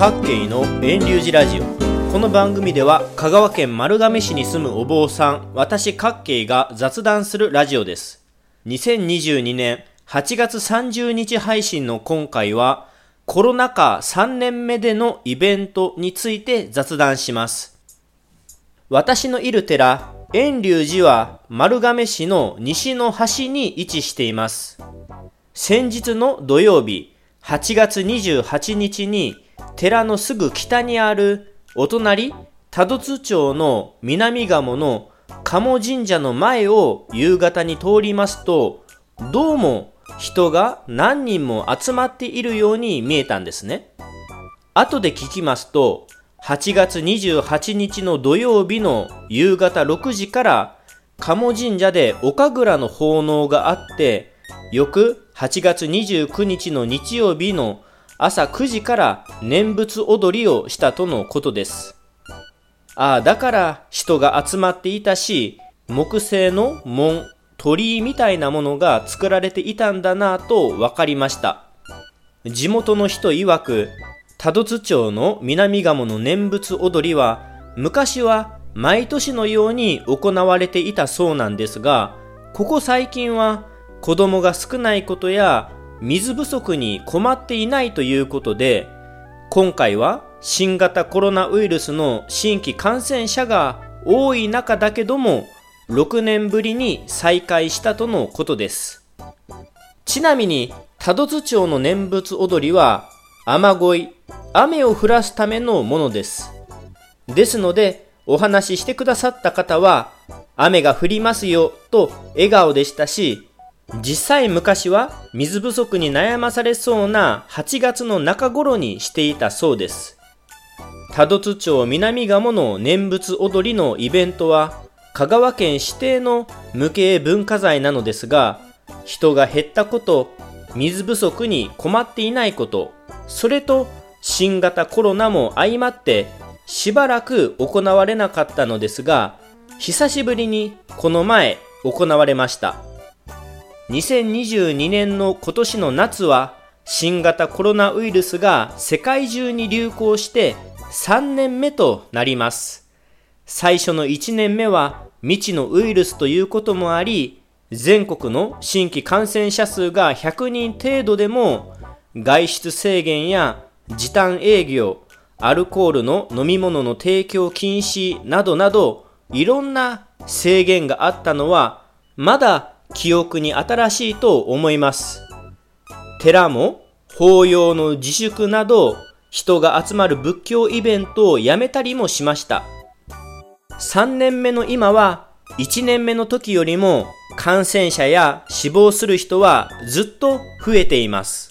各県の遠流寺ラジオ。この番組では香川県丸亀市に住むお坊さん私各慶が雑談するラジオです。2022年8月30日配信の今回はコロナ禍3年目でのイベントについて雑談します。私のいる寺遠隆寺は丸亀市の西の端に位置しています。先日の土曜日8月28日に寺のすぐ北にあるお隣多度津町の南鴨の鴨神社の前を夕方に通りますとどうも人が何人も集まっているように見えたんですね。後で聞きますと8月28日の土曜日の夕方6時から鴨神社で岡倉の奉納があって翌8月29日の日曜日の朝9時から念仏踊りをしたとのことです。ああ、だから人が集まっていたし、木製の門、鳥居みたいなものが作られていたんだなぁと分かりました。地元の人曰く、多度津町の南鴨の念仏踊りは、昔は毎年のように行われていたそうなんですが、ここ最近は子供が少ないことや水不足に困っていないということで、今回は新型コロナウイルスの新規感染者が多い中だけども、6年ぶりに再開したとのことです。ちなみに、多度津町の念仏踊りは、雨乞い、雨を降らすためのものです。ですので、お話ししてくださった方は、雨が降りますよと笑顔でしたし、実際昔は水不足に悩まされそうな8月の中頃にしていたそうです。多度津町南鴨の念仏踊りのイベントは香川県指定の無形文化財なのですが、人が減ったこと、水不足に困っていないこと、それと新型コロナも相まってしばらく行われなかったのですが、久しぶりにこの前行われました。2022年の今年の夏は新型コロナウイルスが世界中に流行して3年目となります。最初の1年目は未知のウイルスということもあり、全国の新規感染者数が100人程度でも外出制限や時短営業、アルコールの飲み物の提供禁止などなどいろんな制限があったのはまだ記憶に新しいと思います。寺も法要の自粛など人が集まる仏教イベントをやめたりもしました。3年目の今は1年目の時よりも感染者や死亡する人はずっと増えています。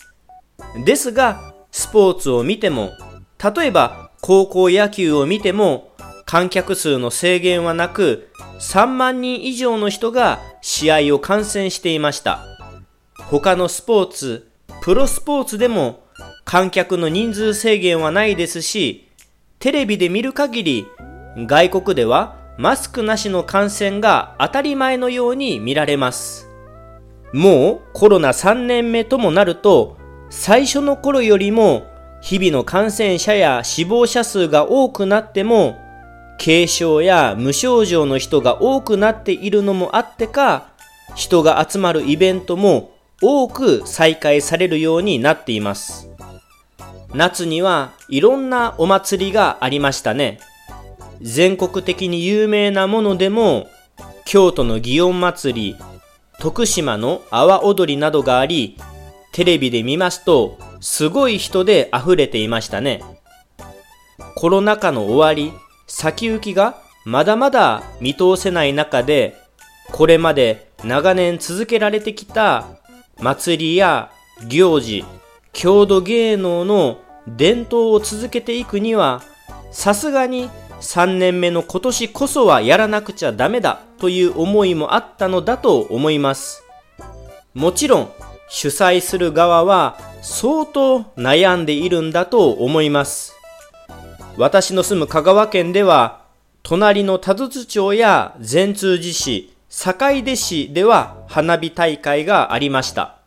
ですが、スポーツを見ても、例えば高校野球を見ても観客数の制限はなく3万人以上の人が試合を観戦していました。他のスポーツ、プロスポーツでも観客の人数制限はないですし、テレビで見る限り外国ではマスクなしの観戦が当たり前のように見られます。もうコロナ3年目ともなると最初の頃よりも日々の感染者や死亡者数が多くなっても軽症や無症状の人が多くなっているのもあってか、人が集まるイベントも多く再開されるようになっています。夏にはいろんなお祭りがありましたね。全国的に有名なものでも、京都の祇園祭り、徳島の阿波踊りなどがあり、テレビで見ますと、すごい人で溢れていましたね。コロナ禍の終わり、先行きがまだまだ見通せない中で、これまで長年続けられてきた祭りや行事、郷土芸能の伝統を続けていくには、さすがに3年目の今年こそはやらなくちゃダメだという思いもあったのだと思います。もちろん主催する側は相当悩んでいるんだと思います。私の住む香川県では、隣の多度津町や善通寺市、坂出市では花火大会がありました。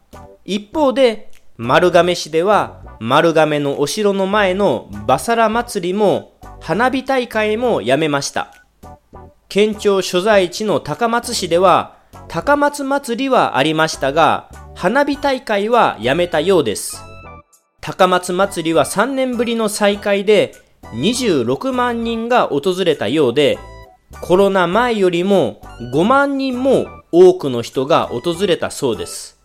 一方で、丸亀市では丸亀のお城の前のバサラ祭りも花火大会もやめました。県庁所在地の高松市では高松祭りはありましたが花火大会はやめたようです。高松祭りは3年ぶりの再開で26万人が訪れたようでコロナ前よりも5万人も多くの人が訪れたそうです。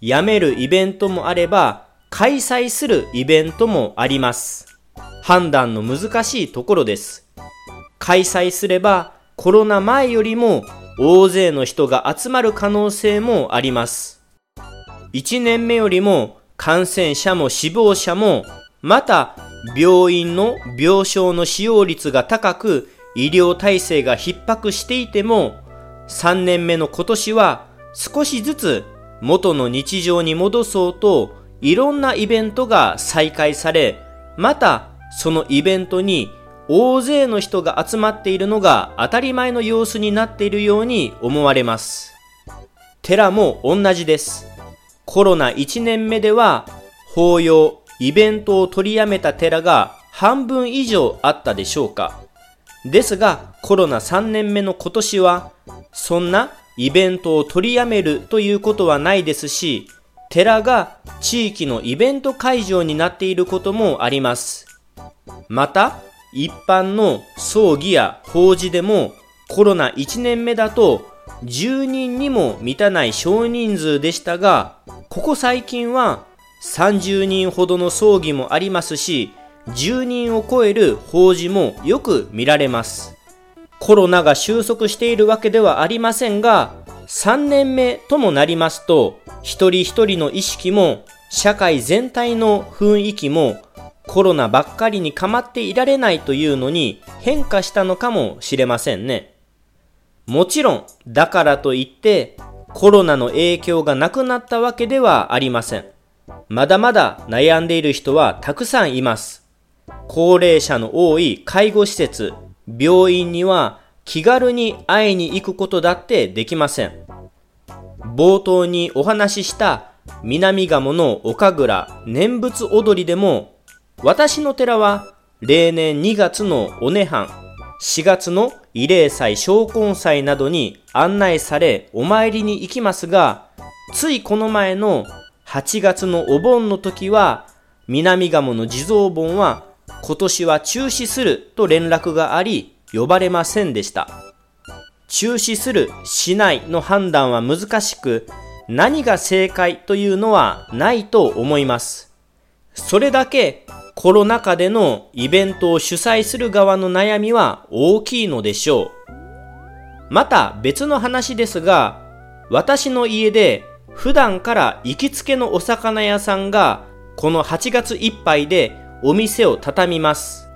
やめるイベントもあれば開催するイベントもあります。判断の難しいところです。開催すればコロナ前よりも大勢の人が集まる可能性もあります。1年目よりも感染者も死亡者もまた病院の病床の使用率が高く医療体制が逼迫していても3年目の今年は少しずつ元の日常に戻そうといろんなイベントが再開されまたそのイベントに大勢の人が集まっているのが当たり前の様子になっているように思われます。寺も同じです。コロナ1年目では法要、イベントを取りやめた寺が半分以上あったでしょうか。ですがコロナ3年目の今年はそんなイベントを取りやめるということはないですし、寺が地域のイベント会場になっていることもあります。また、一般の葬儀や法事でもコロナ1年目だと10人にも満たない少人数でしたが、ここ最近は30人ほどの葬儀もありますし、10人を超える法事もよく見られます。コロナが収束しているわけではありませんが、3年目ともなりますと、一人一人の意識も社会全体の雰囲気もコロナばっかりに構っていられないというのに変化したのかもしれませんね。もちろん、だからといってコロナの影響がなくなったわけではありません。まだまだ悩んでいる人はたくさんいます。高齢者の多い介護施設、病院には気軽に会いに行くことだってできません。冒頭にお話しした南鴨の岡倉念仏踊りでも私の寺は例年2月のお涅槃、4月の慰霊祭、昇魂祭などに案内されお参りに行きますが、ついこの前の8月のお盆の時は、南鴨の地蔵盆は今年は中止すると連絡があり、呼ばれませんでした。中止する、しないの判断は難しく、何が正解というのはないと思います。それだけコロナ禍でのイベントを主催する側の悩みは大きいのでしょう。また別の話ですが、私の家で普段から行きつけのお魚屋さんがこの8月いっぱいでお店を畳みます。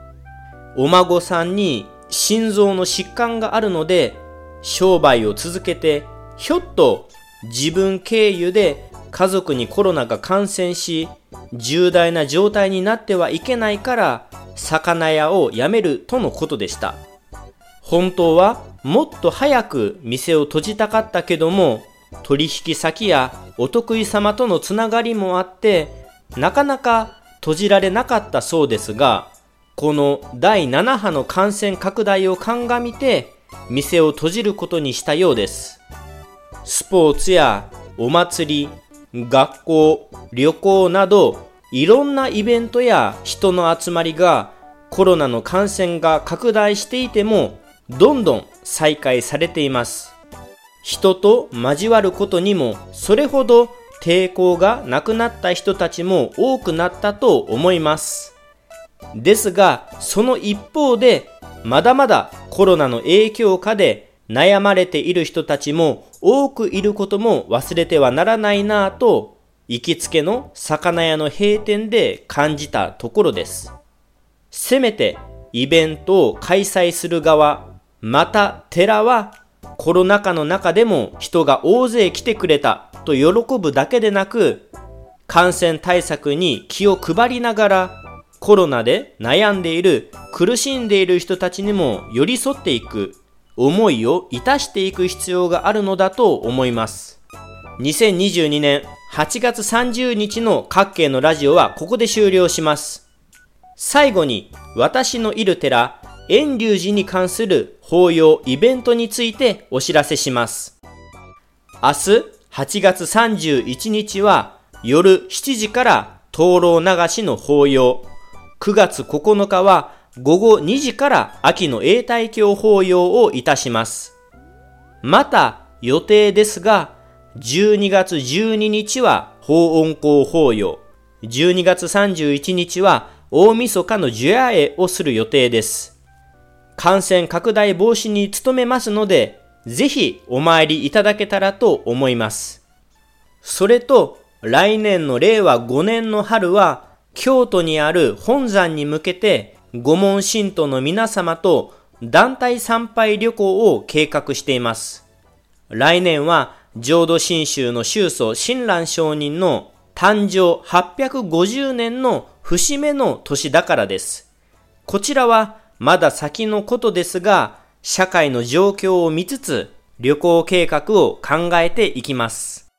お孫さんに心臓の疾患があるので商売を続けてひょっと自分経由で家族にコロナが感染し重大な状態になってはいけないから魚屋を辞めるとのことでした本当はもっと早く店を閉じたかったけども取引先やお得意様とのつながりもあってなかなか閉じられなかったそうですがこの第7波の感染拡大を鑑みて店を閉じることにしたようですスポーツやお祭り学校、旅行などいろんなイベントや人の集まりがコロナの感染が拡大していてもどんどん再開されています。人と交わることにもそれほど抵抗がなくなった人たちも多くなったと思います。ですが、その一方でまだまだコロナの影響下で悩まれている人たちも多くいることも忘れてはならないなぁと、行きつけの魚屋の閉店で感じたところです。せめてイベントを開催する側、また寺はコロナ禍の中でも人が大勢来てくれたと喜ぶだけでなく、感染対策に気を配りながらコロナで悩んでいる苦しんでいる人たちにも寄り添っていく思いをいたしていく必要があるのだと思います。2022年8月30日の各系のラジオはここで終了します。最後に、私のいる寺、遠隆寺に関する法要イベントについてお知らせします。明日、8月31日は夜7時から灯籠流しの法要。9月9日は午後2時から秋の永代教法要をいたします。また予定ですが、12月12日は法音公法要。12月31日は大晦日の樹夜会をする予定です。感染拡大防止に努めますので、ぜひお参りいただけたらと思います。それと、来年の令和5年の春は、京都にある本山に向けて、御門信徒の皆様と団体参拝旅行を計画しています。来年は浄土真宗の宗祖親鸞上人の誕生850年の節目の年だからです。こちらはまだ先のことですが、社会の状況を見つつ旅行計画を考えていきます。